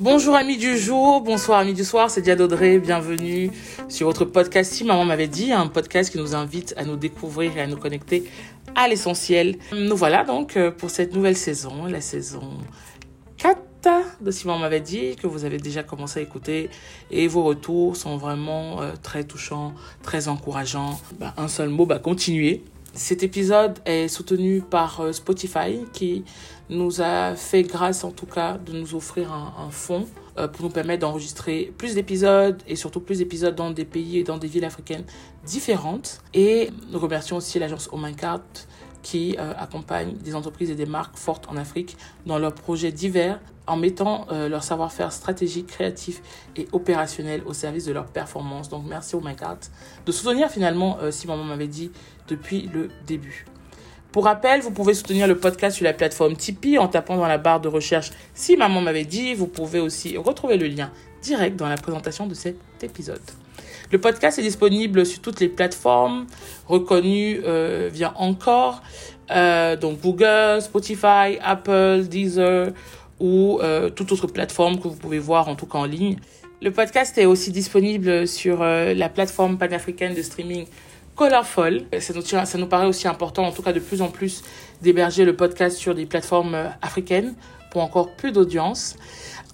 Bonjour amis du jour, bonsoir amis du soir, c'est Diane Audrey, bienvenue sur votre podcast Si Maman m'avait dit, un podcast qui nous invite à nous découvrir et à nous connecter à l'essentiel. Nous voilà donc euh, pour cette nouvelle saison, la saison 4 de Si Maman m'avait dit, que vous avez déjà commencé à écouter et vos retours sont vraiment euh, très touchants, très encourageants. Bah, un seul mot, bah, continuez. Cet épisode est soutenu par euh, Spotify qui nous a fait grâce en tout cas de nous offrir un, fonds euh, pour nous permettre d'enregistrer plus d'épisodes et surtout plus d'épisodes dans des pays et dans des villes africaines différentes. Et nous remercions aussi l'agence Omincart qui euh, accompagne des entreprises et des marques fortes en Afrique dans leurs projets divers en mettant euh, leur savoir-faire stratégique, créatif et opérationnel au service de leur performance. Donc merci au MyCart de soutenir finalement, euh, si maman m'avait dit, depuis le début. Pour rappel, vous pouvez soutenir le podcast sur la plateforme Tipeee en tapant dans la barre de recherche Si maman m'avait dit. Vous pouvez aussi retrouver le lien direct dans la présentation de cet épisode. Le podcast est disponible sur toutes les plateformes reconnues euh, via Encore, euh, donc Google, Spotify, Apple, Deezer ou euh, toute autre plateforme que vous pouvez voir en tout cas en ligne. Le podcast est aussi disponible sur la plateforme panafricaine de streaming Colorful. Ça nous, paraît aussi important, en tout cas de plus en plus, d'héberger le podcast sur des plateformes africaines pour encore plus d'audience.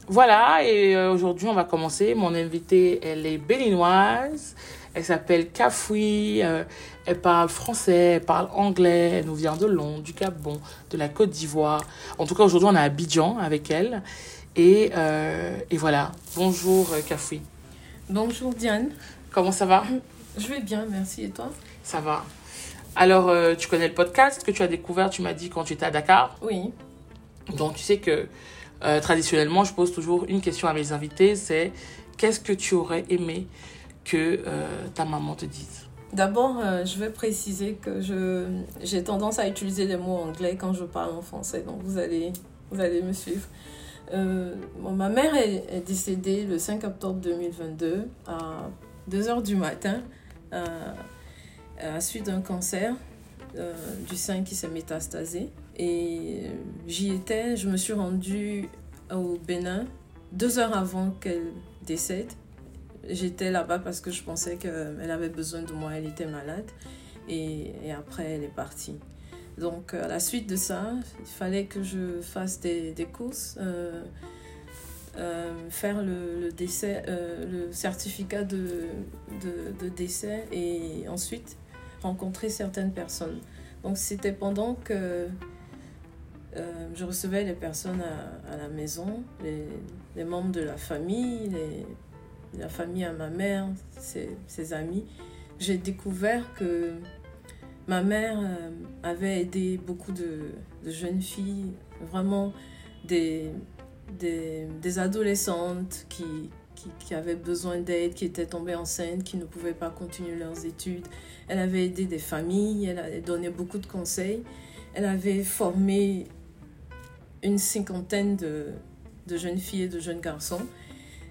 Voilà, et euh, aujourd'hui on va commencer. Mon invitée, elle est béninoise. Elle s'appelle Kafoui. euh, elle parle français, elle parle anglais. Elle nous vient de Londres, du Gabon, de la Côte d'Ivoire. En tout cas, aujourd'hui, on est à Abidjan avec elle. Et, euh, et voilà. Bonjour, Kafoui. Bonjour Diane, Comment ça va? Je vais bien, merci. Et toi? Ça va. Alors, euh, tu connais le podcast que tu as découvert, tu m'as dit, quand tu étais à Dakar? Oui. Donc, tu sais que euh, traditionnellement, je pose toujours une question à mes invités, c'est qu'est-ce que tu aurais aimé que euh, ta maman te dise? D'abord, euh, je vais préciser que je j'ai tendance à utiliser les mots anglais quand je parle en français, donc vous allez vous allez me suivre. Ma mère est, décédée le 5 octobre 2022 à 2 heures du matin à la suite d'un cancer du sein qui s'est métastasé. Et j'y étais, je me suis rendue au Bénin deux heures avant qu'elle décède. J'étais là-bas parce que je pensais qu'elle avait besoin de moi, elle était malade. Et, et après, elle est partie. Donc, à la suite de ça, il fallait que je fasse des, des courses, euh, euh, faire le, décès, euh, le certificat de, de décès et ensuite rencontrer certaines personnes. Donc, c'était pendant que euh, je recevais les personnes à, la maison, les, membres de la famille, la famille à ma mère, ses, amis, j'ai découvert que ma mère euh, avait aidé beaucoup de, jeunes filles, vraiment des, adolescentes qui, qui, qui avaient besoin d'aide, qui étaient tombées enceintes, qui ne pouvaient pas continuer leurs études. Elle avait aidé des familles, elle a donné beaucoup de conseils. Elle avait formé une cinquantaine de, de jeunes filles et de jeunes garçons.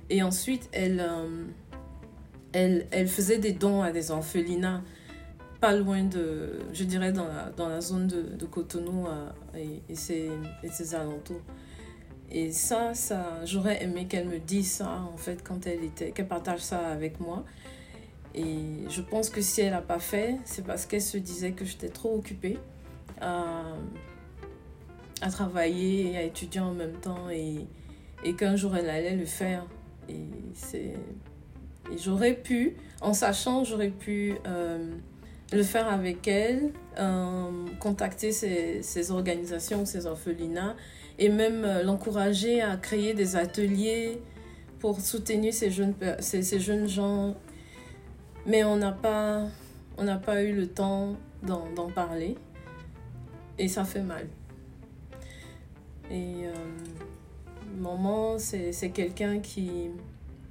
Et ensuite, elle, euh, elle, elle faisait des dons à des orphelinats, pas loin de, je dirais, dans la, dans la zone de, Cotonou euh, et, ses, et ses alentours. Et ça, ça j'aurais aimé qu'elle me dise ça, en fait, quand elle était, qu'elle partage ça avec moi. Et je pense que si elle n'a pas fait, c'est parce qu'elle se disait que j'étais trop occupée à travailler et à étudier en même temps et, et qu'un jour elle allait le faire. Et, j'aurais pu, en sachant, j'aurais pu euh, le faire avec elle, euh, contacter ces, ces organisations, ces orphelinats et même euh, l'encourager à créer des ateliers pour soutenir ces jeunes, ces, jeunes gens. Mais on n'a pas, pas eu le temps d'en parler et ça fait mal. Et euh, maman, c'est quelqu'un qui,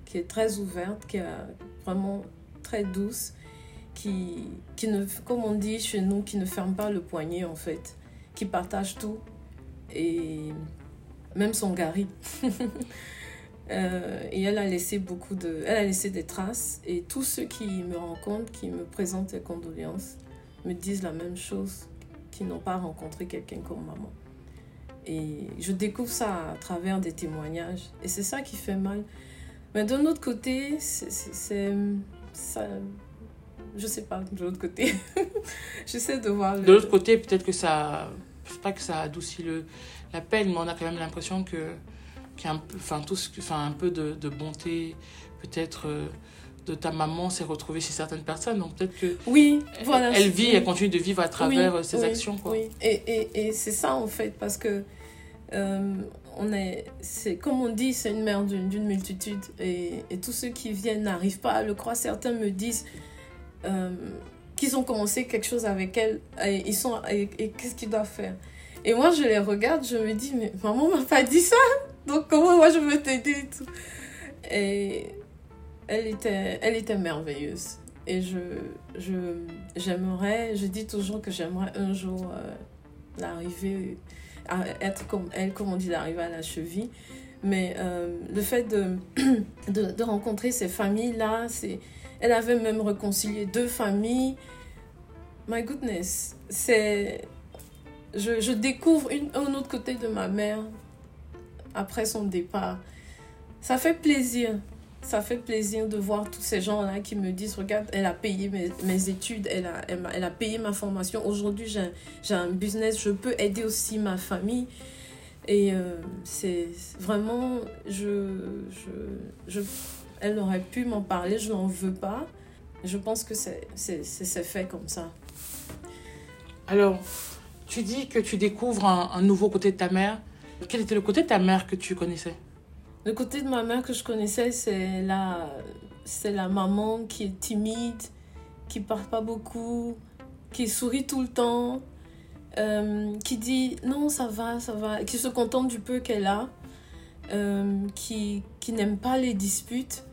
qui est très ouverte, qui a vraiment très douce, qui, qui ne, comme on dit chez nous, qui ne ferme pas le poignet en fait, qui partage tout et même son gari. Euh, et elle a laissé beaucoup de, elle a laissé des traces et tous ceux qui me rencontrent, qui me présentent leurs condoléances, me disent la même chose, qu'ils n'ont pas rencontré quelqu'un comme maman. Et je découvre ça à travers des témoignages et c'est ça qui fait mal. Mais d'un autre côté, c'est ça, je sais pas, de l'autre côté. J'essaie de voir. De l'autre côté, peut-être que ça, je sais pas que ça adoucit le, la peine, mais on a quand même l'impression que a un peu, enfin tout enfin un peu de, de bonté, peut-être. Euh, de ta maman s'est retrouvée chez certaines personnes. Donc peut-être que oui, voilà, elle, vit, elle continue de vivre à travers euh, ses actions. Quoi. Oui, et, et, et c'est ça en fait, parce que euh, on est, c'est comme on dit, c'est une mère d'une multitude et, et, tous ceux qui viennent n'arrivent pas à le croire. Certains me disent euh, qu'ils ont commencé quelque chose avec elle et ils sont et, qu'est-ce qu'ils doivent faire? Et moi je les regarde, je me dis mais maman m'a pas dit ça, donc comment moi je veux t'aider et tout? Et elle était, elle était merveilleuse. Et je, j'aimerais, je dis toujours que j'aimerais un jour euh, l'arriver à être comme elle, comme on dit, d'arriver à la cheville. Mais euh, le fait de, de, rencontrer ces familles-là, elle avait même réconcilié deux familles. My goodness, c'est, je, je découvre un autre côté de ma mère après son départ. Ça fait plaisir ça fait plaisir de voir tous ces gens-là qui me disent, regarde, elle a payé mes, mes études, elle a, elle, a, payé ma formation. Aujourd'hui, j'ai un business, je peux aider aussi ma famille. Et euh, c'est vraiment, je, je, je, elle aurait pu m'en parler, je n'en veux pas. Je pense que c'est fait comme ça. Alors, tu dis que tu découvres un nouveau côté de ta mère. Quel était le côté de ta mère que tu connaissais? Le côté de ma mère que je connaissais, c'est la, c'est la maman qui est timide, qui parle pas beaucoup, qui sourit tout le temps, euh, qui dit non, ça va, ça va, qui se contente du peu qu'elle a, euh, qui, qui n'aime pas les disputes,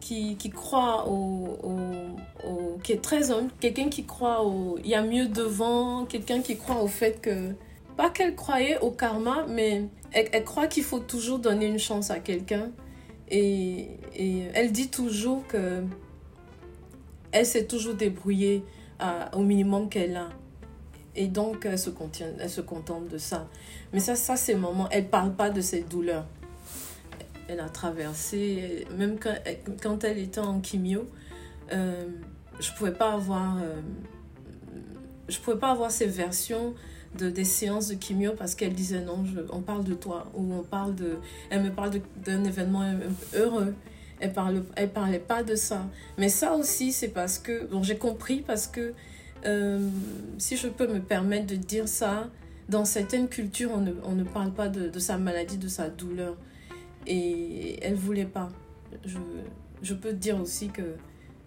qui, qui croit au, au, au, qui est très homme, quelqu'un qui croit au, il y a mieux devant, quelqu'un qui croit au fait que, pas qu'elle croyait au karma, mais elle, croit qu'il faut toujours donner une chance à quelqu'un. Et, elle dit toujours que elle s'est toujours débrouillée au minimum qu'elle a. Et donc, elle se, contente de ça. Mais ça, ça c'est moment. Elle parle pas de ses douleurs. Elle a traversé, même quand, elle était en chimio, euh, je pouvais euh, pouvais pas avoir ces versions de, des séances de chimio parce qu'elle disait non, on parle de toi ou on parle de... Elle me parle d'un événement heureux. Elle parle, elle parlait pas de ça. Mais ça aussi, c'est parce que... Bon, j'ai compris parce que euh, si je peux me permettre de dire ça, dans certaines cultures, on ne, on ne parle pas de, sa maladie, de sa douleur. Et elle voulait pas. Je, je peux dire aussi que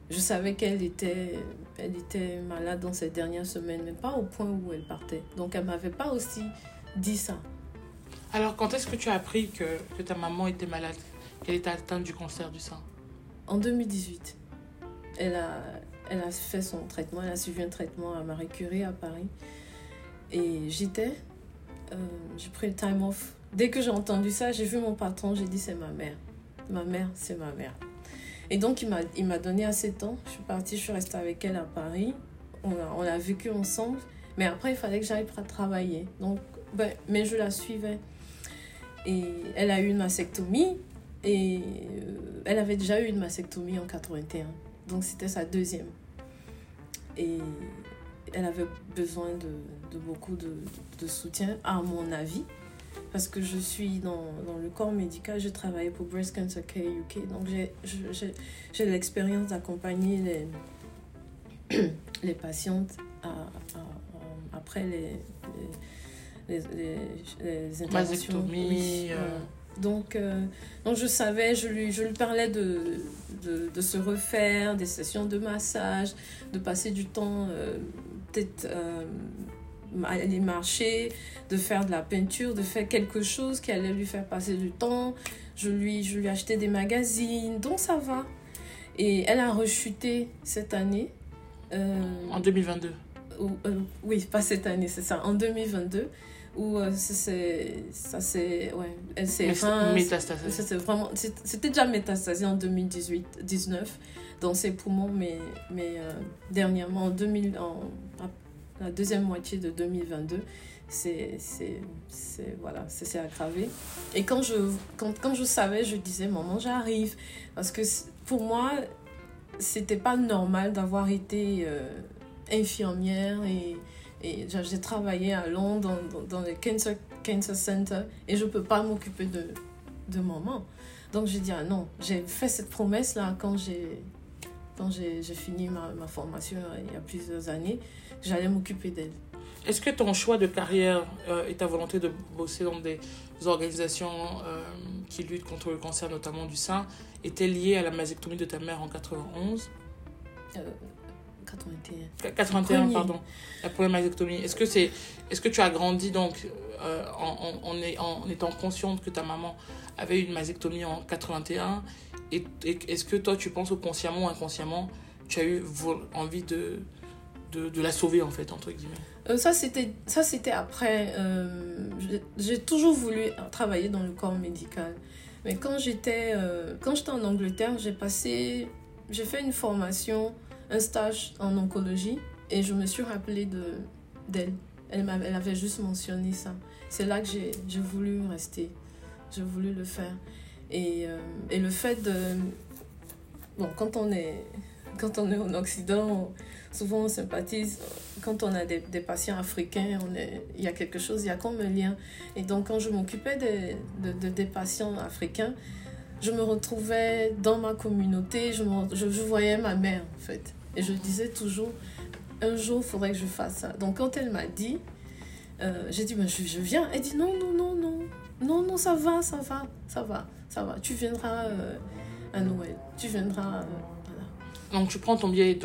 je savais qu'elle était, elle était malade dans ces dernières semaines, mais pas au point où elle partait. Donc elle m'avait pas aussi dit ça. Alors quand est-ce que tu as appris que, que ta maman était malade, qu'elle était atteinte du cancer du sein? En 2018. Elle a, elle a fait son traitement, elle a suivi un traitement à Marie Curie à Paris. Et j'étais, euh, j'ai pris le time off. Dès que j'ai entendu ça, j'ai vu mon patron, j'ai dit c'est ma mère. Ma mère, c'est ma mère. Et donc, il m'a, donné assez de temps. Je suis partie, je suis restée avec elle à Paris. On a, on a vécu ensemble. Mais après, il fallait que j'aille travailler. Donc, ben, mais je la suivais. Et elle a eu une mastectomie. Et euh, elle avait déjà eu une mastectomie en 81. Donc, c'était sa deuxième. Et elle avait besoin de, de beaucoup de, de, soutien, à mon avis parce que je suis dans, dans le corps médical, j'ai travaillé pour Breast Cancer Care UK, donc j'ai l'expérience d'accompagner les, les patientes à, à, après les, les, les, les interventions. Oui, euh... Donc, euh, donc je savais, je lui, je lui parlais de, de, de, se refaire, des sessions de massage, de passer du temps euh, peut-être aller marcher, de faire de la peinture, de faire quelque chose qui allait lui faire passer du temps. Je lui, je lui achetais des magazines, donc ça va. Et elle a rechuté cette année. euh, En 2022. ou- euh, oui, pas cette année, c'est ça, en 2022, où euh, c'est- ça c'est, ouais, elle s'est Métastase. c'était vraiment, c'est- c'était déjà métastasé en 2018-19 dans ses poumons, mais, mais dernièrement, en 2000, en, la deuxième moitié de 2022, c'est, voilà, c'est aggravé. Et quand je, quand, quand je savais, je disais, maman, j'arrive. Parce que pour moi, c'était pas normal d'avoir été euh, infirmière et, j'ai travaillé à Londres dans le cancer, cancer Center et je peux pas m'occuper de, de maman. Donc j'ai dit, ah non, j'ai fait cette promesse-là quand j'ai quand j'ai fini ma, ma formation euh, il y a plusieurs années, j'allais m'occuper d'elle. Est-ce que ton choix de carrière euh, et ta volonté de bosser dans des organisations euh, qui luttent contre le cancer, notamment du sein, étaient liés à la mastectomie de ta mère en 91 Euh, 81. 81, Premier. pardon. La première mastectomie. Est-ce que, c'est, est-ce que tu as grandi donc en, en, en est- en étant consciente que ta maman avait eu une mastectomie en 81 et, est-ce que toi, tu penses au consciemment ou inconsciemment, tu as eu envie de, de, la sauver, en fait, entre guillemets? Euh, ça, c'était, après. euh, j'ai- toujours voulu travailler dans le corps médical. Mais quand j'étais, euh, quand j'étais en Angleterre, j'ai passé. J'ai fait une formation, un stage en oncologie, et je me suis rappelée de, d'elle. Elle, m'avait- elle avait juste mentionné ça. C'est là que j'ai voulu rester. J'ai voulu le faire. Et, euh, et le fait de. Bon, quand on est, quand on est en Occident, souvent on sympathise quand on a des, des patients africains, on est, il y a quelque chose, il y a comme un lien. Et donc, quand je m'occupais des- de, de- des patients africains, je me retrouvais dans ma communauté, je, je, je voyais ma mère, en fait. Et je disais toujours, un jour, il faudrait que je fasse ça. Donc, quand elle m'a dit, euh, j'ai dit, ben, je, je viens. Elle dit, non, non, non, non, non, ça va, ça va, ça va, ça va. Tu viendras euh, à Noël, tu viendras, euh, voilà. Donc, tu prends ton billet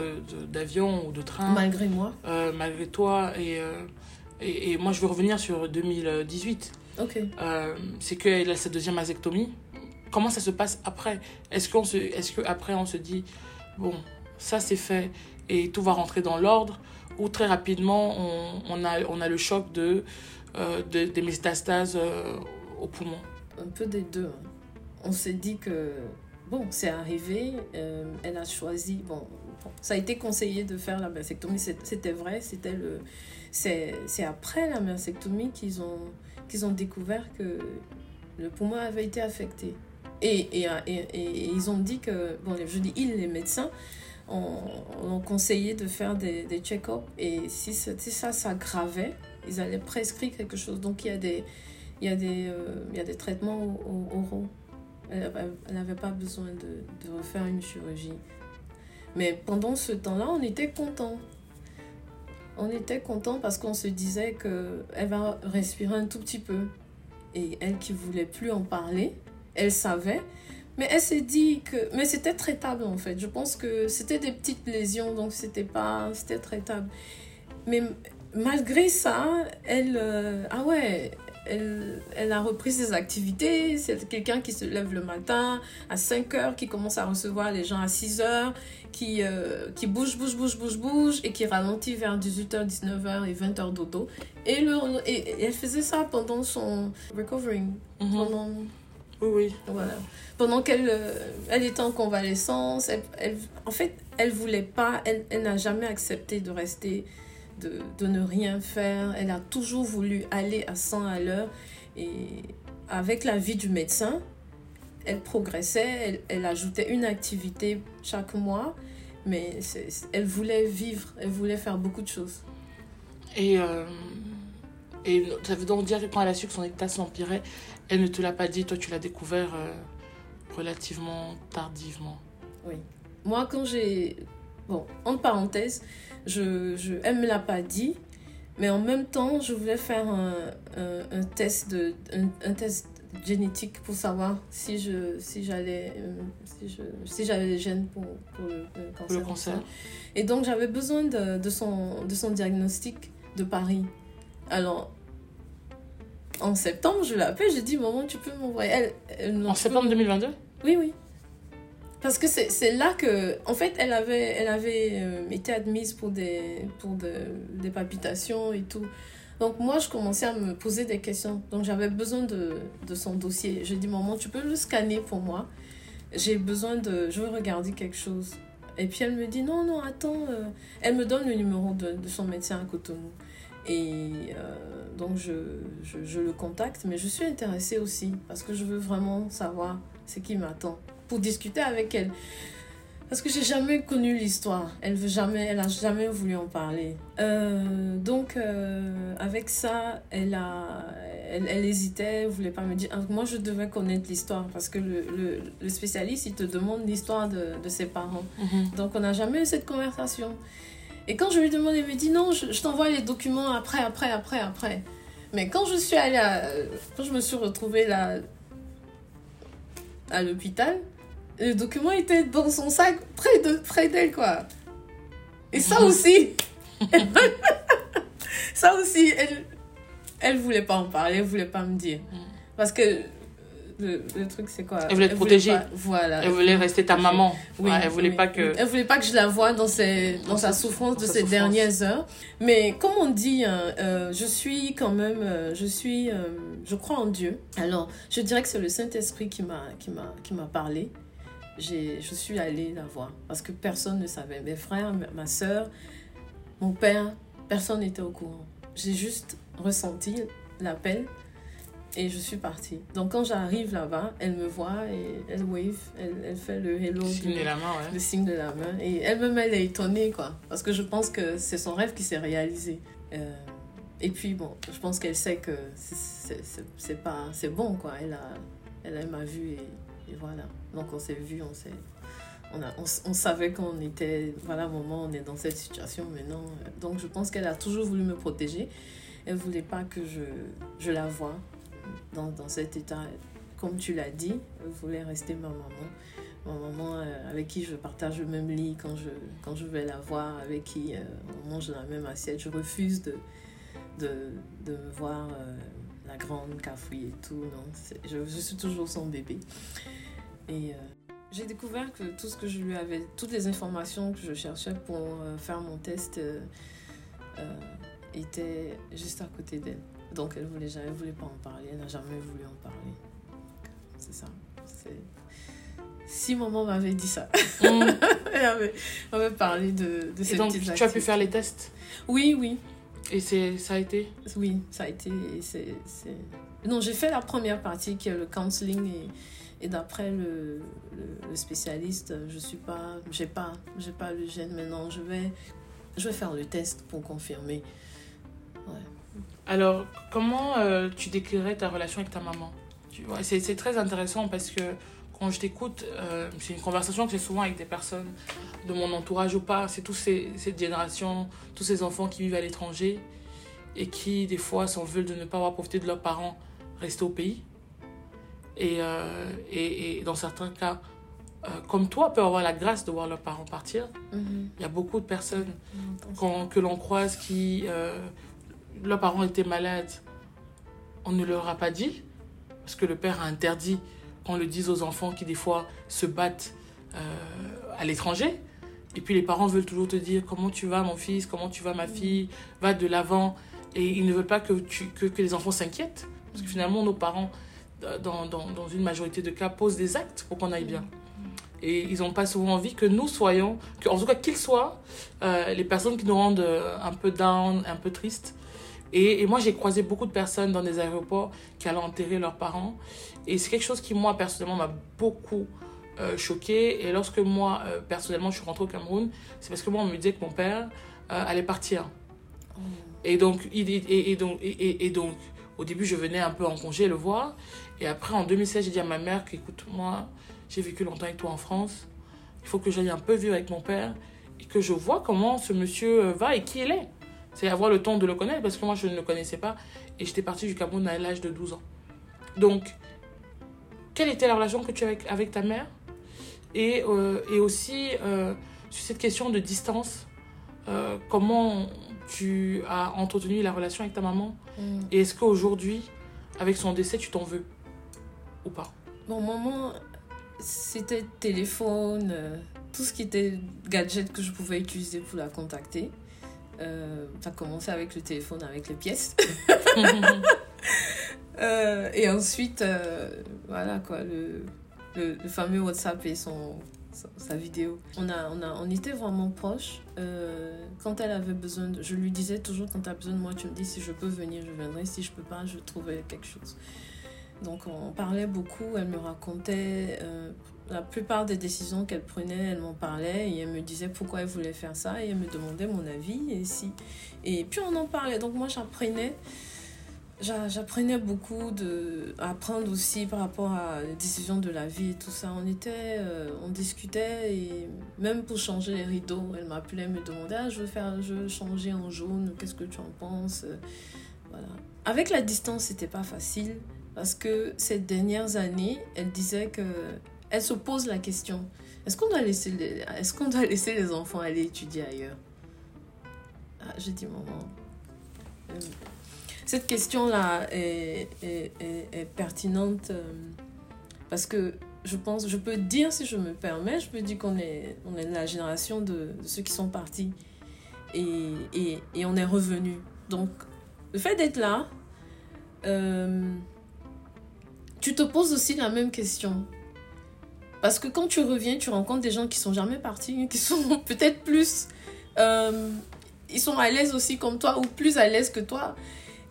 d'avion ou de train. malgré moi. euh, malgré toi. Et, et, et moi, je veux revenir sur 2018. Ok. C'est qu'elle a sa deuxième. Comment ça se passe après? Est-ce qu'on se, est-ce que après on se dit bon, ça c'est fait et tout va rentrer dans l'ordre? Ou très rapidement on, on a on a le choc de, de- des métastases au poumon. un peu des deux. hein. On s'est dit que, bon, c'est arrivé, euh, elle a choisi, bon, ça a été conseillé de faire la mastectomie, c'était vrai, c'était le... C'est après la mastectomie qu'ils ont, ont découvert que le poumon avait été affecté. Et, et, et, ils ont dit que, bon, je dis ils, les médecins, ont, ont conseillé de faire des, des check-ups et si, si ça s'aggravait, ils allaient prescrire quelque chose. Donc il y a des, il y a des, euh, il y a des traitements au- au- oraux. Elle elle n'avait pas besoin de, refaire une chirurgie. Mais pendant ce temps-là, on était contents. On était contents parce qu'on se disait qu'elle va respirer un tout petit peu. Et elle qui voulait plus en parler, elle savait. Mais elle s'est dit que... Mais c'était traitable en fait. Je pense que c'était des petites lésions, donc c'était pas... C'était traitable. Mais malgré ça, elle... euh, Ah ouais, elle, elle a repris ses activités. C'est quelqu'un qui se lève le matin à 5 heures, qui commence à recevoir les gens à 6 heures, qui, euh, qui bouge, bouge, bouge, bouge, bouge, et qui ralentit vers 18h, 19h et 20h dodo. Et, le, et, et elle faisait ça pendant son recovering. Mhm. Pendant, Oui, oui. voilà. Pendant qu'elle euh, elle était en convalescence, elle, elle- en fait, elle voulait pas, elle, elle n'a jamais accepté de rester, de, de ne rien faire. Elle a toujours voulu aller à 100 à l'heure. Et avec l'avis du médecin, elle progressait, elle, elle ajoutait une activité chaque mois. Mais elle voulait vivre, elle voulait faire beaucoup de choses. Et, euh, et ça veut donc dire que quand elle a su que son état s'empirait, elle ne te l'a pas dit, toi tu l'as découvert euh, relativement tardivement. Oui. Moi, quand j'ai. Bon, entre parenthèses, je, je, elle me l'a pas dit, mais en même temps, je voulais faire un, un, un test, de, un, un test génétique pour savoir si je si j'allais euh, si je si j'avais les gènes pour, pour le, cancer. Pour le cancer. Et donc j'avais besoin de, de son de son diagnostic de Paris. Alors en septembre, je l'ai appelée, j'ai dit maman, tu peux m'envoyer elle, En septembre 2022 oui, oui. Parce que c'est là que, en fait, elle avait, elle avait euh, été admise pour, des, pour des palpitations et tout. Donc moi, je commençais à me poser des questions. Donc j'avais besoin de, son dossier. J'ai dit, maman, tu peux le scanner pour moi J'ai besoin de... Je veux regarder quelque chose. Et puis elle me dit, non, non, attends. Euh, elle me donne le numéro de, son médecin à Cotonou. Et euh, donc je, je, le contacte, mais je suis intéressée aussi parce que je veux vraiment savoir ce qui m'attend pour discuter avec elle. Parce que j'ai jamais connu l'histoire. Elle veut jamais, elle a jamais voulu en parler. Euh, donc euh, avec ça, elle a, elle, elle, hésitait, elle voulait pas me dire. Moi, je devais connaître l'histoire parce que le, le, le, spécialiste, il te demande l'histoire de, de, ses parents. Mm -hmm. Donc on n'a jamais eu cette conversation. Et quand je lui demande, elle me dit non, je, je t'envoie les documents après, après, après, après. Mais quand je suis allée, à, quand je me suis retrouvée là à l'hôpital, le document était dans son sac près de près d'elle quoi. Et ça aussi ça aussi elle elle voulait pas en parler elle voulait pas me dire. Parce que le, le truc c'est quoi? Elle voulait te protéger. pas, voilà. Elle voulait rester ta maman. Oui, ouais, elle voulait oui. pas que elle voulait pas que je la voie dans ses dans, dans sa souffrance de ces souffrance. dernières heures. Mais comme on dit euh, je suis quand même euh, je suis euh, je crois en Dieu. Alors je dirais que c'est le Saint Esprit qui m'a qui m'a qui m'a parlé je suis allée la voir parce que personne ne savait. Mes frères, ma soeur, mon père, personne n'était au courant. J'ai juste ressenti l'appel et je suis partie. Donc quand j'arrive là-bas, elle me voit et elle wave, elle, elle fait le hello, le signe, de la main, ouais. le signe de la main. Et elle-même, elle est étonnée, quoi. Parce que je pense que c'est son rêve qui s'est réalisé. Euh, et puis, bon, je pense qu'elle sait que c'est pas c'est bon, quoi. Elle, a, elle m'a vue et et voilà. Donc on s'est vu, on s'est. On, a, on, savait qu'on était, voilà, moment, on est dans cette situation maintenant. Donc je pense qu'elle a toujours voulu me protéger. Elle voulait pas que je, je la voie dans, dans cet état. Comme tu l'as dit, elle voulait rester ma maman. Ma maman euh, avec qui je partage le même lit quand je, quand je vais la voir, avec qui euh, on mange la même assiette. Je refuse de, de, de me voir. Euh, la grande cafouille et tout. Non, je, suis toujours son bébé. Et euh, j'ai découvert que tout ce que je lui avais, toutes les informations que je cherchais pour euh, faire mon test euh, étaient juste à côté d'elle. Donc elle voulait jamais, voulait pas en parler, elle n'a jamais voulu en parler. C'est ça. Si maman m'avait dit ça, mm. elle avait, parlé de, de ces Et donc, tu activités. as pu faire les tests? Oui, oui. Et ça a été? Oui, ça a été. Non, j'ai fait la première partie qui est le counseling et, et d'après le, spécialiste, je suis pas, j'ai pas, j'ai pas le gène maintenant. Je vais, je vais faire le test pour confirmer. Alors, comment euh, tu décrirais ta relation avec ta maman? C'est, très intéressant parce que quand je t'écoute, euh, c'est une conversation que j'ai souvent avec des personnes de mon entourage ou pas. C'est toutes ces, cette génération, tous ces enfants qui vivent à l'étranger et qui, des fois, s'en veulent de ne pas avoir profité de leurs parents rester au pays. Et, euh, et, et, dans certains cas, euh, comme toi, peuvent avoir la grâce de voir leurs parents partir. Mm -hmm. Il y a beaucoup de personnes mm -hmm. quand, que l'on croise qui, euh, leurs parents étaient malades, on ne leur a pas dit, parce que le père a interdit qu'on le dise aux enfants qui des fois se battent à l'étranger. Et puis les parents veulent toujours te dire comment tu vas mon fils, comment tu vas ma fille, va de l'avant. Et ils ne veulent pas que, tu, que, que les enfants s'inquiètent. Parce que finalement, nos parents, dans, dans, dans une majorité de cas, posent des actes pour qu'on aille bien. Et ils n'ont pas souvent envie que nous soyons, que, en tout cas qu'ils soient, euh, les personnes qui nous rendent un peu down, un peu tristes. Et, et moi, j'ai croisé beaucoup de personnes dans des aéroports qui allaient enterrer leurs parents. Et c'est quelque chose qui, moi, personnellement, m'a beaucoup euh, choqué. Et lorsque moi, euh, personnellement, je suis rentrée au Cameroun, c'est parce que moi, on me disait que mon père euh, allait partir. Oh. Et, donc, et, et, donc, et, donc, au début, je venais un peu en congé le voir. Et après, en 2016, j'ai dit à ma mère qu'écoute, moi, j'ai vécu longtemps avec toi en France. Il faut que j'aille un peu vivre avec mon père et que je vois comment ce monsieur va et qui il est. C'est avoir le temps de le connaître parce que moi, je ne le connaissais pas. Et j'étais partie du Cameroun à l'âge de 12 ans. Donc, quelle était la relation que tu as avec, avec ta mère? Et, euh, et aussi euh, sur cette question de distance, euh, comment tu as entretenu la relation avec ta maman? Mm. et est-ce qu'aujourd'hui, avec son décès, tu t'en veux? Ou pas Bon, maman, c'était téléphone, euh, tout ce qui était gadget que je pouvais utiliser pour la contacter. Euh, ça a commencé avec le téléphone, avec les pièces. Euh, et ensuite, euh, voilà quoi, le, le, le fameux WhatsApp et son, sa, sa vidéo. On, a, on, a, on était vraiment proches. Quand elle avait besoin, de, je lui disais toujours quand tu as besoin de moi, tu me dis si je peux venir, je viendrai. Si je peux pas, je trouverai quelque chose. Donc on parlait beaucoup, elle me racontait euh, la plupart des décisions qu'elle prenait, elle m'en parlait et elle me disait pourquoi elle voulait faire ça et elle me demandait mon avis et si. Et puis on en parlait. Donc moi j'apprenais j'a- j'apprenais beaucoup de apprendre aussi par rapport à les décisions de la vie et tout ça. On était, euh, on discutait et même pour changer les rideaux, elle m'appelait, me demandait ah, je veux faire, je veux changer en jaune, qu'est-ce que tu en penses, voilà. Avec la distance, c'était pas facile parce que ces dernières années, elle disait que elle se pose la question est-ce qu'on doit laisser les, est-ce qu'on doit laisser les enfants aller étudier ailleurs? Ah, J'ai dit maman. euh, cette question-là est, est, est- pertinente euh, parce que je pense, je peux dire si je me permets, je peux dire qu'on est, on est la génération de, de ceux qui sont partis et, et, et on est revenu. Donc, le fait d'être là, euh, tu te poses aussi la même question. Parce que quand tu reviens, tu rencontres des gens qui sont jamais partis, qui sont peut-être plus. euh, ils sont à l'aise aussi comme toi ou plus à l'aise que toi.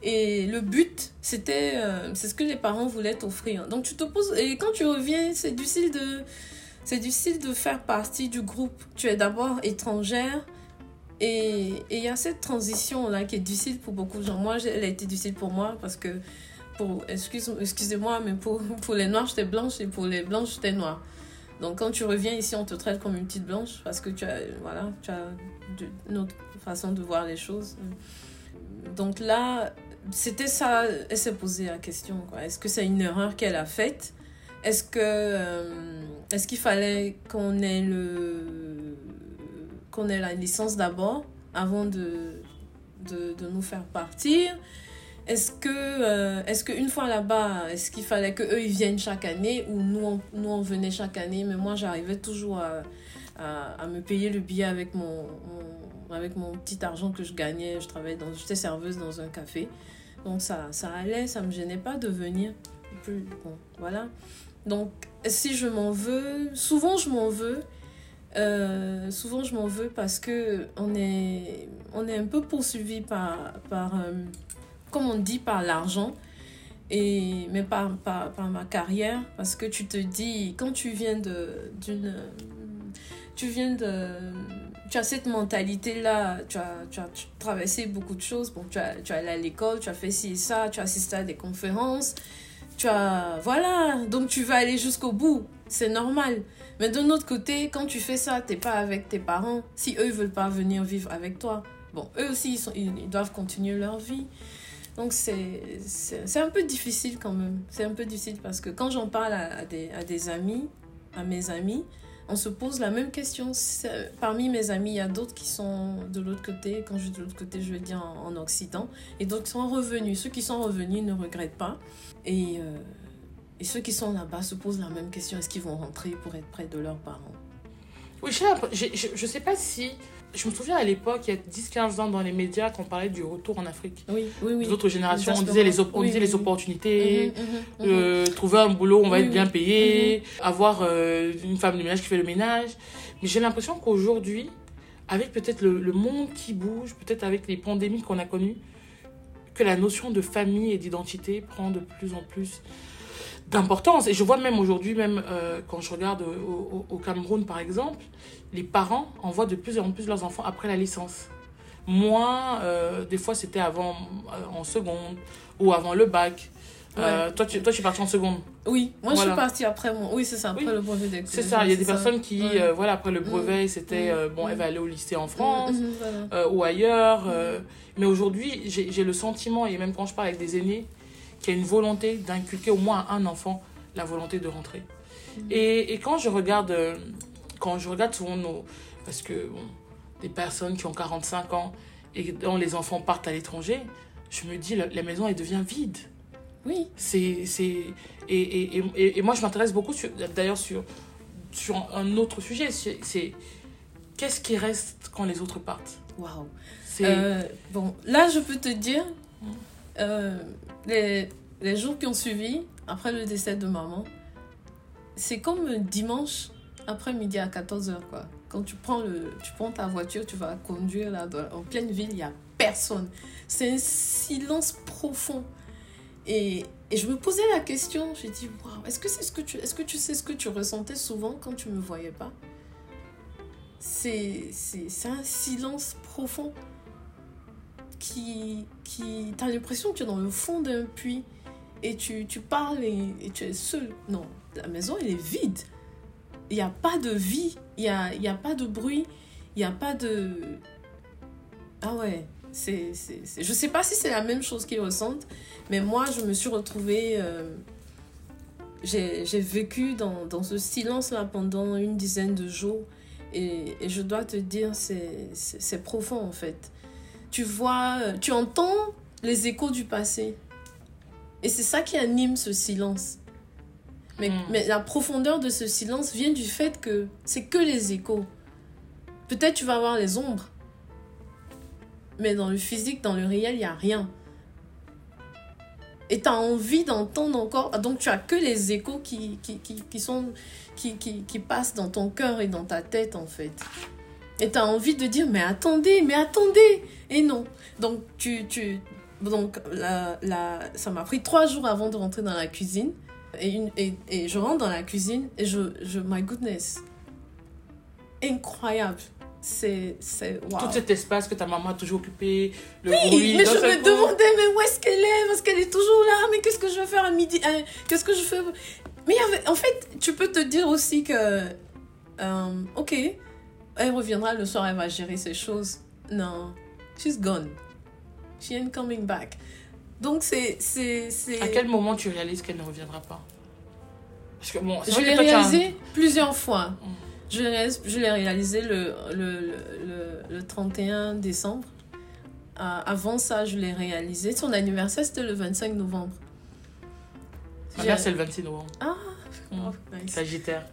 Et le but, c'était. euh, c'est ce que les parents voulaient t'offrir. Donc tu te poses. Et quand tu reviens, c'est difficile de. C'est difficile de faire partie du groupe. Tu es d'abord étrangère. Et il y a cette transition-là qui est difficile pour beaucoup de gens. Moi, elle a été difficile pour moi parce que. Pour, excuse, excusez-moi, mais pour, pour les noirs, j'étais blanche et pour les blanches, j'étais noire. Donc quand tu reviens ici, on te traite comme une petite blanche parce que tu as, voilà, tu as une autre façon de voir les choses. Donc là, c'était ça, elle s'est posé la question. Est-ce que c'est une erreur qu'elle a faite? Est-ce que euh, est-ce qu'il fallait qu'on ait le qu'on ait la licence d'abord avant de, de, de nous faire partir? Est-ce que euh, est-ce qu'une fois là-bas, est-ce qu'il fallait que eux ils viennent chaque année ou nous on, nous on venait chaque année? Mais moi j'arrivais toujours à, à, me payer le billet avec mon, mon- avec mon petit argent que je gagnais, je travaillais dans j'étais serveuse dans un café. Donc ça ça allait, ça me gênait pas de venir. Plus, bon, voilà. Donc si je m'en veux, souvent je m'en veux. Euh, souvent je m'en veux parce que on est on est un peu poursuivi par par euh, comme on dit, par l'argent, et, mais par, par, ma carrière, parce que tu te dis, quand tu viens de, d'une... Tu viens de... Tu as cette mentalité-là, tu as, tu as traversé beaucoup de choses, bon, tu, as, tu es allé à l'école, tu as fait ci et ça, tu as assisté à des conférences, tu as... Voilà, donc tu vas aller jusqu'au bout, c'est normal. Mais d'un autre côté, quand tu fais ça, t'es pas avec tes parents, si eux veulent pas venir vivre avec toi, bon, eux aussi, ils, sont, ils, ils doivent continuer leur vie. Donc c'est un peu difficile quand même. C'est un peu difficile parce que quand j'en parle à, des, à des amis, à mes amis, on se pose la même question. Parmi mes amis, il y a d'autres qui sont de l'autre côté. Quand je dis de l'autre côté, je veux dire en, en Occident. Et d'autres sont revenus. Ceux qui sont revenus ne regrettent pas. Et, euh, et ceux qui sont là-bas se posent la même question. Est-ce qu'ils vont rentrer pour être près de leurs parents? Oui, je, je sais pas si. Je me souviens à l'époque, il y a 10-15 ans, dans les médias, qu'on parlait du retour en Afrique. Oui, oui, oui. Les autres générations, on disait les, op- on disait oui, les opportunités, Mhm, mhm, mhm. euh, trouver un boulot, on va être bien payé, avoir euh, une femme de ménage qui fait le ménage. Mais j'ai l'impression qu'aujourd'hui, avec peut-être le, le monde qui bouge, peut-être avec les pandémies qu'on a connues, que la notion de famille et d'identité prend de plus en plus d'importance. Et je vois même aujourd'hui, même euh, quand je regarde au, au- au Cameroun par exemple, les parents envoient de plus en plus leurs enfants après la licence. Moi, euh, des fois c'était avant euh, en seconde ou avant le bac. Euh, toi, tu, toi, tu es parti en seconde. Oui, moi je suis partie après mon. Oui, c'est ça, après Oui. le brevet d'école. C'est ça, il y a des personnes qui, Ouais. euh, voilà, après le brevet, c'était, Mm. euh, bon, elle Mm. va aller au lycée en France ou ailleurs. mais aujourd'hui, j'ai le sentiment, et même quand je parle avec des aînés, qu'il y a une volonté d'inculquer au moins à un enfant la volonté de rentrer. Et, et quand je regarde, euh, quand je regarde souvent nos, parce que bon, des personnes qui ont 45 ans et dont les enfants partent à l'étranger, je me dis la, la maison elle devient vide. Oui. C'est c'est et, et, et, et moi je m'intéresse beaucoup d'ailleurs sur sur un autre sujet. C'est qu'est-ce qui reste quand les autres partent? Waouh. C'est Euh, bon, là, je peux te dire, Mm. euh, les, les jours qui ont suivi, après le décès de maman, c'est comme dimanche après-midi à 14h, quoi. Quand tu prends, le, tu prends ta voiture, tu vas conduire là, en pleine ville, il n'y a personne. C'est un silence profond. Et, et je me posais la question, j'ai dit, waouh, est-ce que, c'est ce que tu, est-ce que tu sais ce que tu ressentais souvent quand tu ne me voyais pas? C'est, c'est un silence profond qui, qui t'as l'impression que tu es dans le fond d'un puits et tu, tu parles et, tu es seul. Non, la maison, elle est vide. Il n'y a pas de vie, il n'y a, y a pas de bruit, il n'y a pas de... Ah ouais, c'est, c'est, c'est- je sais pas si c'est la même chose qu'ils ressentent, mais moi, je me suis retrouvée... euh, j'ai, j'ai vécu dans, dans ce silence-là pendant une dizaine de jours. Et, je dois te dire, c'est, c'est profond en fait. Tu vois, euh, tu entends les échos du passé. Et c'est ça qui anime ce silence. Mais, Mm. mais la profondeur de ce silence vient du fait que c'est que les échos. Peut-être tu vas avoir les ombres. Mais dans le physique, dans le réel, il n'y a rien. Et tu as envie d'entendre encore. ah, Donc tu as que les échos qui, qui, qui, qui sont, qui, qui, qui passent dans ton cœur et dans ta tête, en fait. Et tu as envie de dire, mais attendez, mais attendez Et non. Donc, tu, tu, donc la, la, ça m'a pris trois jours avant de rentrer dans la cuisine. Et, une, et, et je rentre dans la cuisine et je, je my goodness, incroyable. C'est, c'est, wow. tout cet espace que ta maman a toujours occupé, le Oui, bruit. mais je me coup. demandais, mais où est-ce qu'elle est? Parce qu'elle est toujours là. Mais qu'est-ce que je vais faire à midi Hein, Qu'est-ce que je fais? Mais il y avait- en fait, tu peux te dire aussi que, euh, ok, elle reviendra le soir, elle va gérer ses choses. Non, she's gone. She ain't coming back. Donc c'est. À quel moment tu réalises qu'elle ne reviendra pas? Parce que bon, c'est Je l'ai un- réalisé plusieurs fois. Mm. Je l'ai réalisé le, le, le, le, le 31 décembre. Euh, avant ça, je l'ai réalisé. Son anniversaire, c'était le 25 novembre. Ma mère, c'est le 26 novembre. Ah, Mm. oh, nice. Sagittaire.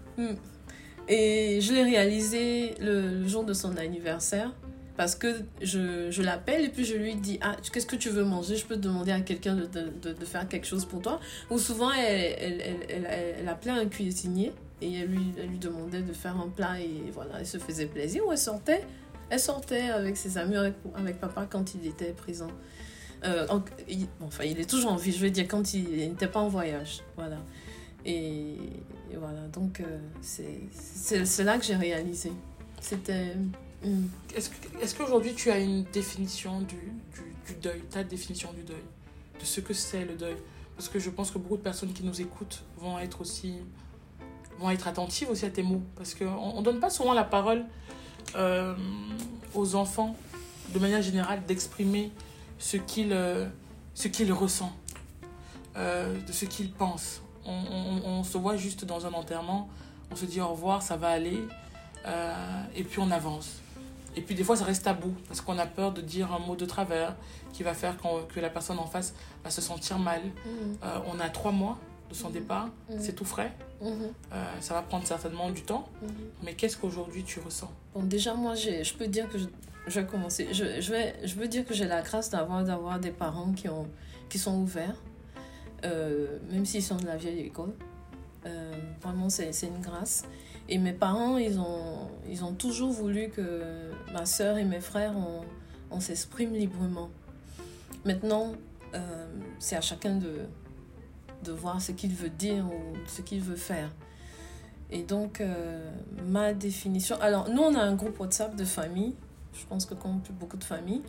Et je l'ai réalisé le, jour de son anniversaire. Parce que je, je l'appelle et puis je lui dis Ah, qu'est-ce que tu veux manger? Je peux demander à quelqu'un de, de, faire quelque chose pour toi. Ou souvent, elle, elle, elle, elle, appelait un cuisinier et elle lui, elle lui demandait de faire un plat et voilà, elle se faisait plaisir. Ou elle sortait, elle sortait avec ses amis, avec, papa quand il était présent. Euh, en- il- enfin, il est toujours en vie, je veux dire, quand il n'était pas en voyage. Voilà. Et, et voilà, donc euh, c'est là que j'ai réalisé. C'était. hmm. Est-ce est-ce qu'aujourd'hui tu as une définition du, du, du deuil, ta définition du deuil, de ce que c'est le deuil? Parce que je pense que beaucoup de personnes qui nous écoutent vont être aussi vont être attentives aussi à tes mots. Parce qu'on ne donne pas souvent la parole euh, aux enfants, de manière générale, d'exprimer ce qu'ils euh, qu'ils ressentent, euh, de ce qu'ils pensent. On, on- on se voit juste dans un enterrement, on se dit au revoir, ça va aller, euh, et puis on avance. Et puis des fois, ça reste tabou parce qu'on a peur de dire un mot de travers qui va faire que la personne en face va se sentir mal. Mhm. Euh, on a trois mois de son Mhm. départ, Mhm. c'est tout frais. Mhm. Euh, ça va prendre certainement du temps. Mhm. Mais qu'est-ce qu'aujourd'hui tu ressens? Bon, déjà, moi, je peux dire que je, je vais commencer. Je, je, vais, je veux dire que j'ai la grâce d'avoir, d'avoir des parents qui, ont, qui sont ouverts, euh, même s'ils sont de la vieille école. Euh, vraiment, c'est, une grâce. Et mes parents, ils ont, ils ont toujours voulu que ma soeur et mes frères, on, on s'exprime librement. Maintenant, euh, c'est à chacun de, de voir ce qu'il veut dire ou ce qu'il veut faire. Et donc, euh, ma définition. Alors, nous, on a un groupe WhatsApp de famille, je pense que comme beaucoup de familles,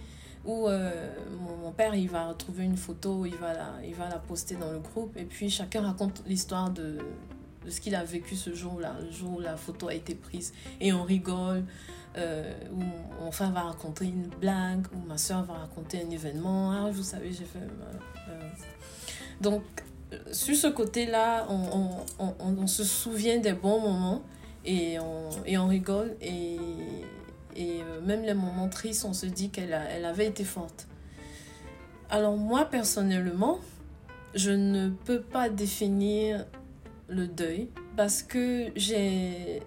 où euh, mon, père, il va retrouver une photo, il va, la, il va la poster dans le groupe, et puis chacun raconte l'histoire de, ce qu'il a vécu ce jour-là, le jour où la photo a été prise. Et on rigole, euh, ou mon frère va raconter une blague, ou ma soeur va raconter un événement. Ah, vous savez, j'ai fait. euh, euh. Donc, sur ce côté-là, on, on se souvient des bons moments et on, et on rigole. Et, et euh, même les moments tristes, on se dit qu'elle elle avait été forte. Alors moi, personnellement, je ne peux pas définir le deuil parce que j'ai.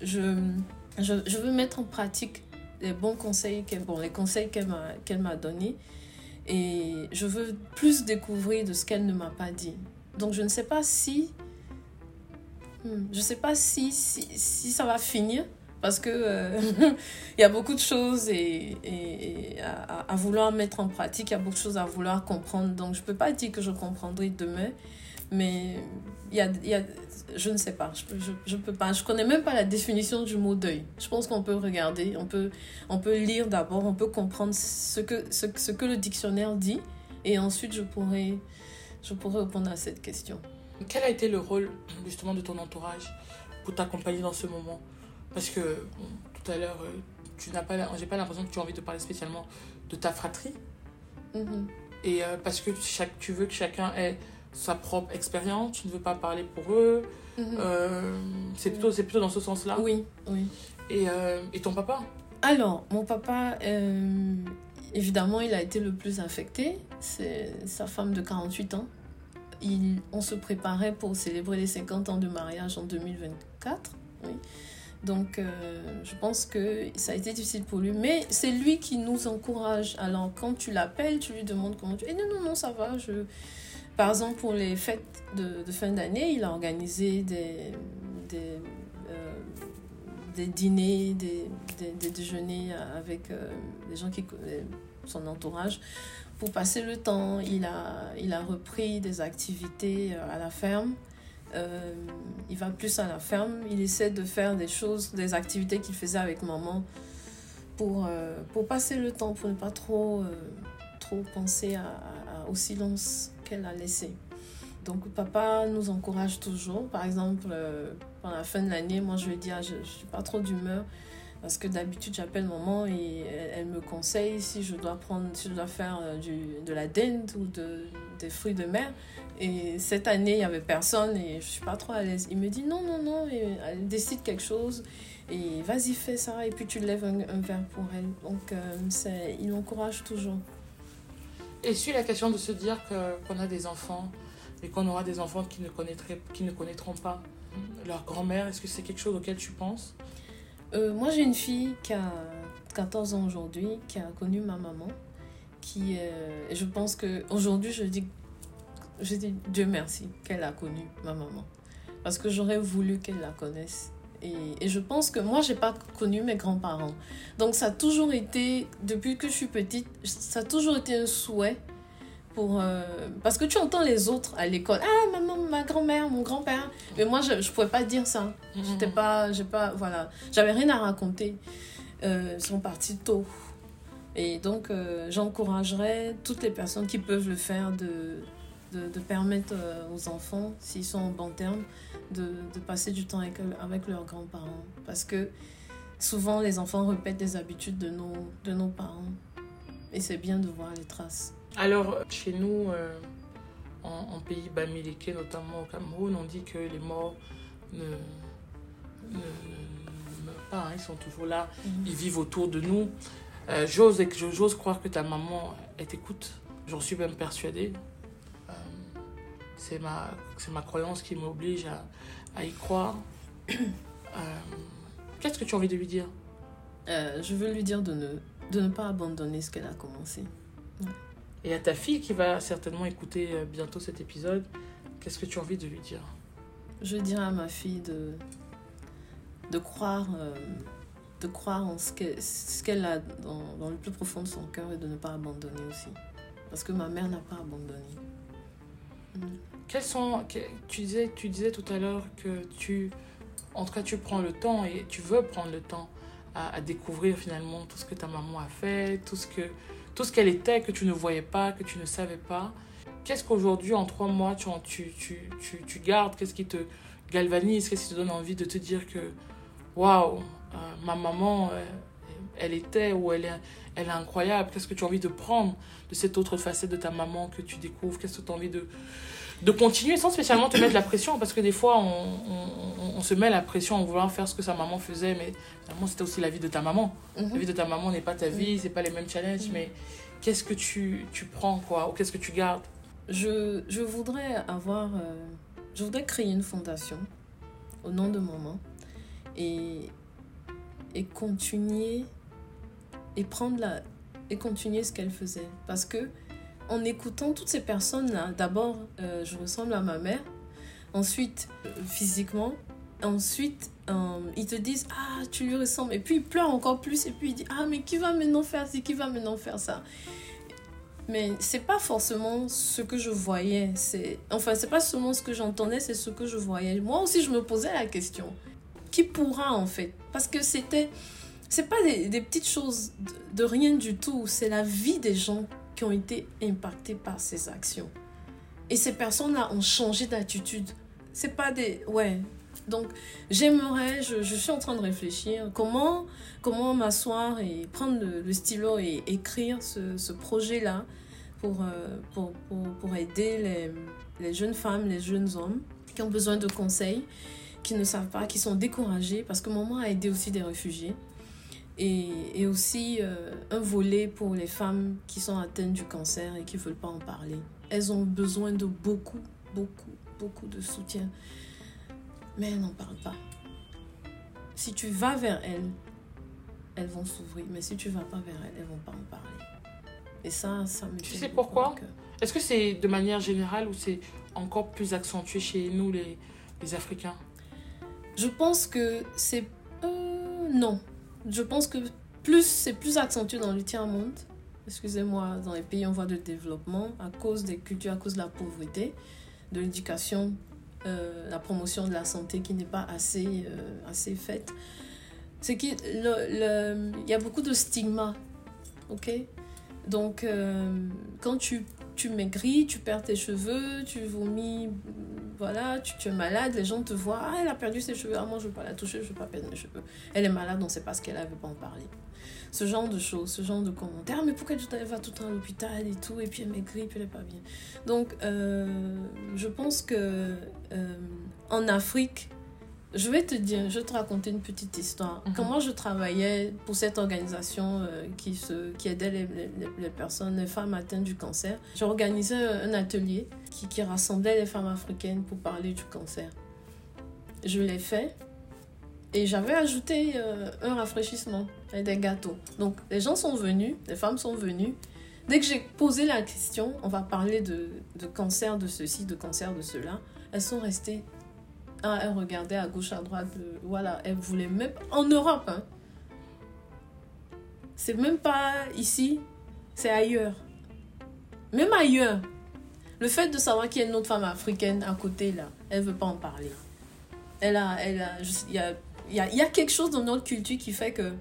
Je, je, veux mettre en pratique les bons conseils, qu'elle, bon, les m'a, qu'elle m'a donnés. Et je veux plus découvrir de ce qu'elle ne m'a pas dit. Donc je ne sais pas si. Hmm, je ne sais pas si, si, ça va finir. Parce que euh, il y a beaucoup de choses et, à, vouloir mettre en pratique, il y a beaucoup de choses à vouloir comprendre. Donc je ne peux pas dire que je comprendrai demain. Mais il y a, y a, je ne sais pas, je, je, je, peux pas, je connais même pas la définition du mot deuil. Je pense qu'on peut regarder, on peut, on peut lire d'abord, on peut comprendre ce que, ce que le dictionnaire dit, et ensuite je pourrais, je pourrais répondre à cette question. Quel a été le rôle justement de ton entourage pour t'accompagner dans ce moment? Parce que bon, tout à l'heure, tu n'as pas, j'ai pas l'impression que tu as envie de parler spécialement de ta fratrie, mm -hmm. et euh, parce que chaque, tu veux que chacun ait sa propre expérience, tu ne veux pas parler pour eux. Mm -hmm. euh, c'est plutôt, c'est plutôt dans ce sens-là. Oui, oui. Et, euh, et ton papa? Alors, mon papa, euh, évidemment, il a été le plus affecté. C'est sa femme de 48 ans. Il, on se préparait pour célébrer les 50 ans de mariage en 2024. Oui. Donc, euh, je pense que ça a été difficile pour lui. Mais c'est lui qui nous encourage. Alors, quand tu l'appelles, tu lui demandes comment tu... Et non, non, non, ça va. Par exemple, pour les fêtes de, fin d'année, il a organisé des, euh, dîners, des, déjeuners avec euh, les gens qui son entourage pour passer le temps. Il a, il a repris des activités à la ferme. Euh, il va plus à la ferme. Il essaie de faire des choses, des activités qu'il faisait avec maman pour, pour passer le temps, pour ne pas trop, trop penser au silence qu'elle a laissé. Donc papa nous encourage toujours. Par exemple, euh, pendant la fin de l'année, moi je lui dis, ah, je ne suis pas trop d'humeur parce que d'habitude j'appelle maman et elle, me conseille si je dois prendre, si je dois faire euh, de la dinde ou de, des fruits de mer. Et cette année il y avait personne et je suis pas trop à l'aise. Il me dit non non non, et elle décide quelque chose et vas-y fais ça et puis tu lèves un, un verre pour elle. Donc euh, il encourage toujours. Et sur la question de se dire qu'on qu a des enfants et qu'on aura des enfants qui ne, connaîtraient, qui ne connaîtront pas leur grand-mère, est-ce que c'est quelque chose auquel tu penses? Euh, Moi, j'ai une fille qui a 14 ans aujourd'hui, qui a connu ma maman. Qui, euh, et je pense qu'aujourd'hui, je dis, je dis Dieu merci qu'elle a connu ma maman. Parce que j'aurais voulu qu'elle la connaisse. Et, et, je pense que moi, je n'ai pas connu mes grands-parents. Donc, ça a toujours été, depuis que je suis petite, ça a toujours été un souhait. Pour, euh, parce que tu entends les autres à l'école. Ah, maman, ma grand-mère, mon grand-père. Mais moi, je ne pouvais pas dire ça. J'étais pas, j'ai pas, voilà. J'avais rien à raconter. Euh, ils sont partis tôt. Et donc, euh, j'encouragerais toutes les personnes qui peuvent le faire de, de, de permettre aux enfants, s'ils sont en bon terme, de, de, passer du temps avec, avec leurs grands-parents. Parce que souvent, les enfants répètent des habitudes de nos, de nos parents. Et c'est bien de voir les traces. Alors, chez nous, euh, en, en, pays bamileke, notamment au Cameroun, on dit que les morts ne, ne, meurent pas, hein, ils sont toujours là, -hmm. ils vivent autour de nous. Euh, J'ose croire que ta maman, elle t'écoute. J'en suis même persuadée c'est ma, ma croyance qui m'oblige à, à, y croire. euh, Qu'est-ce que tu as envie de lui dire? Euh, Je veux lui dire de ne, de ne pas abandonner ce qu'elle a commencé. Ouais. Et à ta fille qui va certainement écouter bientôt cet épisode, qu'est-ce que tu as envie de lui dire? Je dirais à ma fille de, de croire. Euh, de croire en ce qu'elle qu a dans, dans, le plus profond de son cœur et de ne pas abandonner aussi. Parce que ma mère n'a pas abandonné. Quels sont, tu disais, tu disais tout à l'heure que tu, en tout cas, tu prends le temps et tu veux prendre le temps à, à découvrir finalement tout ce que ta maman a fait, tout ce que, tout qu'elle était que tu ne voyais pas, que tu ne savais pas. Qu'est-ce qu'aujourd'hui, en trois mois, tu, tu, tu, tu, tu gardes? Qu'est-ce qui te galvanise? Qu'est-ce qui te donne envie de te dire que, waouh, euh, ma maman, euh, elle était ou elle est, elle est incroyable Qu'est-ce que tu as envie de prendre de cette autre facette de ta maman que tu découvres? Qu'est-ce que tu as envie de, de continuer sans spécialement te mettre la pression? Parce que des fois, on, on, on, se met la pression en voulant faire ce que sa maman faisait, mais finalement, c'était aussi la vie de ta maman. Mm -hmm. La vie de ta maman n'est pas ta vie, c'est pas les mêmes challenges, mm -hmm. mais qu'est-ce que tu, tu prends, quoi? Ou qu'est-ce que tu gardes? Je, je voudrais avoir... Euh, je voudrais créer une fondation au nom de maman et, et continuer et prendre la et continuer ce qu'elle faisait. Parce que en écoutant toutes ces personnes là d'abord euh, je ressemble à ma mère ensuite euh, physiquement ensuite euh, ils te disent ah tu lui ressembles et puis il pleure encore plus et puis il dit ah mais qui va maintenant faire ci qui va maintenant faire ça? Mais c'est pas forcément ce que je voyais c'est enfin c'est pas seulement ce que j'entendais c'est ce que je voyais. Moi aussi je me posais la question qui pourra en fait? Parce que c'était c'est pas des, petites choses de, rien du tout. C'est la vie des gens qui ont été impactés par ces actions. Et ces personnes là ont changé d'attitude. C'est pas des ouais. Donc, j'aimerais, je, je, suis en train de réfléchir comment, comment m'asseoir et prendre le, le, stylo et écrire ce, ce projet-là pour, euh, pour, pour, pour, aider les, les, jeunes femmes, les jeunes hommes qui ont besoin de conseils, qui ne savent pas, qui sont découragés, parce que maman a aidé aussi des réfugiés. Et, et aussi euh, un volet pour les femmes qui sont atteintes du cancer et qui ne veulent pas en parler. Elles ont besoin de beaucoup, beaucoup, beaucoup de soutien mais elles n'en parlent pas. Si tu vas vers elles, elles vont s'ouvrir, mais si tu vas pas vers elles, elles vont pas en parler. Et ça, ça me Tu sais pourquoi? Est-ce que c'est de manière générale ou c'est encore plus accentué chez nous, les, les Africains? Je pense que c'est... Euh, non. Je pense que plus c'est plus accentué dans le tiers-monde, excusez-moi, dans les pays en voie de développement, à cause des cultures, à cause de la pauvreté, de l'éducation euh, la promotion de la santé qui n'est pas assez, euh, assez faite. C'est qu'il y a beaucoup de stigma. Ok? Donc, euh, quand tu, tu maigris, tu perds tes cheveux, tu vomis, voilà, tu, es malade, les gens te voient, ah, elle a perdu ses cheveux, ah, moi je ne veux pas la toucher, je ne veux pas perdre mes cheveux. Elle est malade, on ne sait pas ce qu'elle a, elle ne veut pas en parler. Ce genre de choses, ce genre de commentaires, mais pourquoi tu vas tout le temps à l'hôpital et tout, et puis elle maigrit, puis elle n'est pas bien. Donc, euh, je pense que euh, en Afrique, je vais te dire, je vais te raconter une petite histoire. Mm -hmm. Moi je travaillais pour cette organisation euh, qui, se, qui aidait les, les, les, personnes, les femmes atteintes du cancer, j'organisais un atelier qui, qui rassemblait les femmes africaines pour parler du cancer. Je l'ai fait et j'avais ajouté euh, un rafraîchissement et des gâteaux. Donc les gens sont venus, les femmes sont venues. Dès que j'ai posé la question, on va parler de, de cancer de ceci, de cancer de cela, elles sont restées ah, elle regardait à gauche, à droite. Voilà, elle voulait même. En Europe, hein. C'est même pas ici, c'est ailleurs. Même ailleurs. Le fait de savoir qu'il y a une autre femme africaine à côté, là, elle veut pas en parler. Elle a. Elle a il y a, y, a, y a quelque chose dans notre culture qui fait que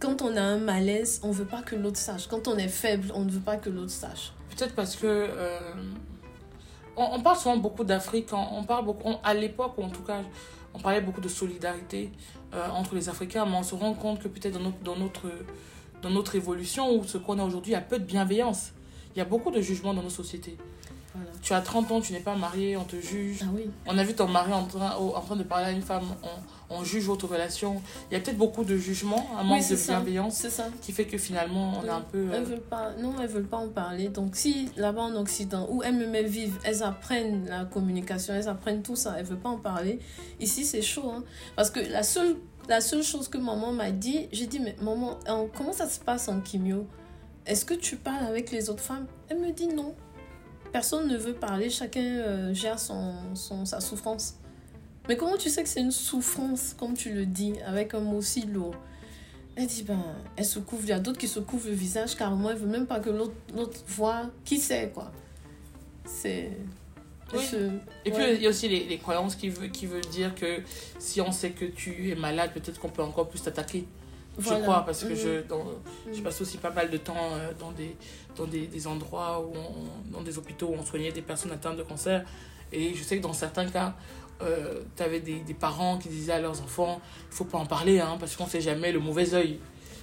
quand on a un malaise, on veut pas que l'autre sache. Quand on est faible, on ne veut pas que l'autre sache. Peut-être parce que. Euh on, parle souvent beaucoup d'Afrique, on, parle beaucoup, à l'époque, en tout cas, on parlait beaucoup de solidarité euh, entre les Africains, mais on se rend compte que peut-être dans notre, dans, notre, dans notre évolution, ou ce qu'on a aujourd'hui, il y a peu de bienveillance. Il y a beaucoup de jugement dans nos sociétés. Voilà. Tu as 30 ans, tu n'es pas marié, on te juge. Ah oui. On a vu ton mari en train, en train de parler à une femme, on, on juge votre relation. Il y a peut-être beaucoup de jugement, un manque oui, de bienveillance ça. qui fait que finalement on oui. est un peu. Elles veulent pas, non, elles veulent pas en parler. Donc si là-bas en Occident, où elles me vivent, elles apprennent la communication, elles apprennent tout ça, elles veulent pas en parler. Ici c'est chaud, hein, parce que la seule, la seule chose que maman m'a dit, j'ai dit mais maman, comment ça se passe en chimio? Est-ce que tu parles avec les autres femmes? Elle me dit non. Personne ne veut parler, chacun euh, gère son, son, sa souffrance. Mais comment tu sais que c'est une souffrance, comme tu le dis, avec un mot si lourd? Elle dit, ben, elle se couvre, il y a d'autres qui se couvrent le visage, car moi, elle veut même pas que l'autre voit qui c'est, quoi. C'est... Oui. Se... Et ouais. puis il y a aussi les, les, croyances qui, veut, qui veulent dire que si on sait que tu es malade, peut-être qu'on peut encore plus t'attaquer. Voilà. Je crois, parce que mmh. je, dans, mmh. je passe aussi pas mal de temps euh, dans, des, dans des, des endroits, où on, dans des hôpitaux où on soignait des personnes atteintes de cancer. Et je sais que dans certains cas, euh, tu avais des, des, parents qui disaient à leurs enfants il faut pas en parler, hein, parce qu'on ne sait jamais le mauvais œil.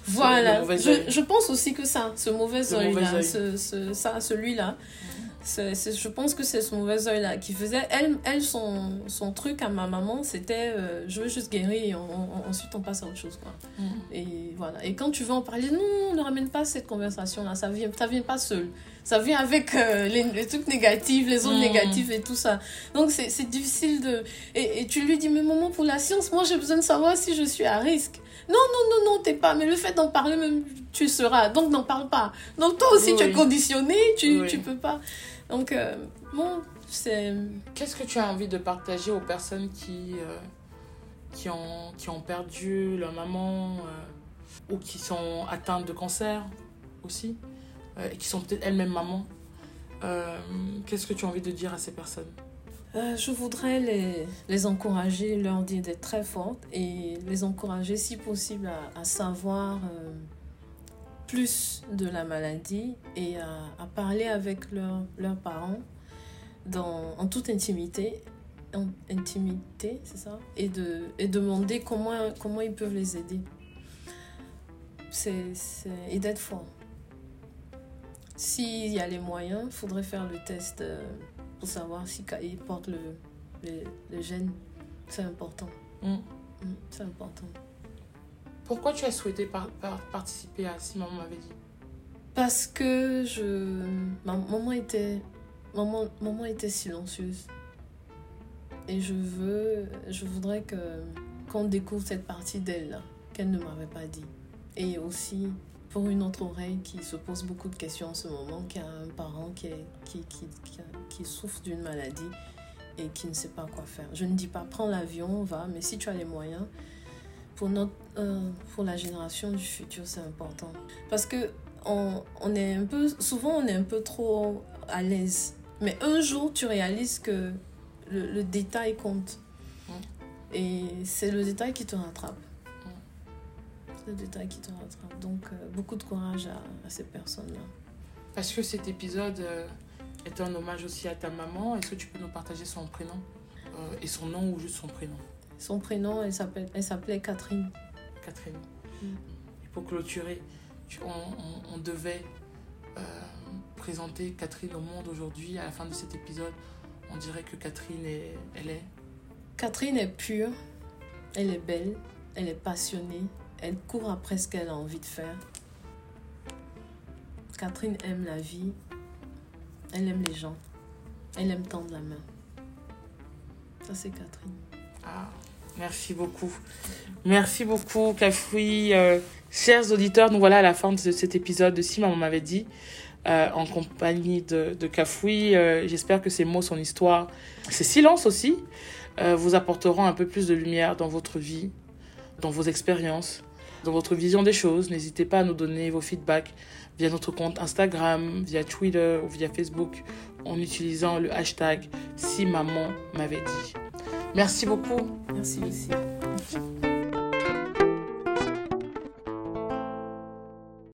Voilà, mauvais je, je, pense aussi que ça, ce mauvais œil-là, ce, ce, ça, celui-là, mmh. Je pense que c'est ce mauvais œil-là qui faisait. Elle, elle son, son truc à ma maman, c'était euh, je veux juste guérir et on- on- ensuite on passe à autre chose. Quoi. Mm. Et voilà. Et quand tu veux en parler, non, ne ramène pas cette conversation-là. Ça vient, ça vient pas seul. Ça vient avec euh, les, les trucs négatifs, les ondes Mm. négatives et tout ça. Donc c'est difficile de. Et, et tu lui dis, mais maman, pour la science, moi j'ai besoin de savoir si je suis à risque. Non, non, non, non, t'es pas. Mais le fait d'en parler, même, tu seras. Donc n'en parle pas. Donc toi aussi, tu es conditionné, tu, Oui. tu peux pas. Donc, euh, bon, c'est. Qu'est-ce que tu as envie de partager aux personnes qui, euh, qui, ont, qui ont perdu leur maman euh, ou qui sont atteintes de cancer aussi euh, et qui sont peut-être elles-mêmes mamans Qu'est-ce que tu as envie de dire à ces personnes? Je voudrais les, les encourager, leur dire d'être très fortes et les encourager, si possible, à, à savoir plus de la maladie et à, à parler avec leur- leurs parents dans, en toute intimité. En intimité, c'est ça? Et, de, et demander comment, comment ils peuvent les aider. C'est, c'est- et d'être fort. S'il y a les moyens, il faudrait faire le test. euh, pour savoir si il porte le, le, le gène. C'est important. Mm. Mm, C'est important. Pourquoi tu as souhaité par- par- participer à Si Maman m'avait dit? Parce que je. Ma maman était. Maman, maman était silencieuse. Et je veux. Je voudrais que qu'on découvre cette partie d'elle qu'elle ne m'avait pas dit. Et aussi pour une autre oreille qui se pose beaucoup de questions en ce moment, qui a un parent qui, qui, qui, qui, qui souffre d'une maladie et qui ne sait pas quoi faire. Je ne dis pas prends l'avion, va, mais si tu as les moyens, pour, notre, euh, pour la génération du futur, c'est important. Parce que on, on est un peu, souvent on est un peu trop à l'aise. Mais un jour, tu réalises que le, le détail compte. Mm. Et c'est le détail qui te rattrape. C'est le détail qui te rattrape. Donc, euh, beaucoup de courage à, à ces personnes-là. Parce que cet épisode euh, est un hommage aussi à ta maman. Est-ce que tu peux nous partager son prénom Euh, et son nom ou juste son prénom? Son prénom, elle s'appelait Catherine. Catherine. Mm. Et pour clôturer, tu- on, on- on devait euh, présenter Catherine au monde aujourd'hui. À la fin de cet épisode, on dirait que Catherine, est, elle est. Catherine est pure, elle est belle, elle est passionnée, elle court après ce qu'elle a envie de faire. Catherine aime la vie, elle aime les gens, elle aime tendre la main. Ça, c'est Catherine. Ah, merci beaucoup. Merci beaucoup, Cafoui. Euh, chers auditeurs, nous voilà à la fin de cet épisode de Si Maman m'avait dit, euh, en compagnie de, de. Euh, J'espère que ces mots, son histoire, ces silences aussi, euh, vous apporteront un peu plus de lumière dans votre vie, dans vos expériences, dans votre vision des choses. N'hésitez pas à nous donner vos feedbacks via notre compte Instagram, via Twitter ou via Facebook en utilisant le hashtag Si Maman m'avait dit. Merci beaucoup. Merci Lucie.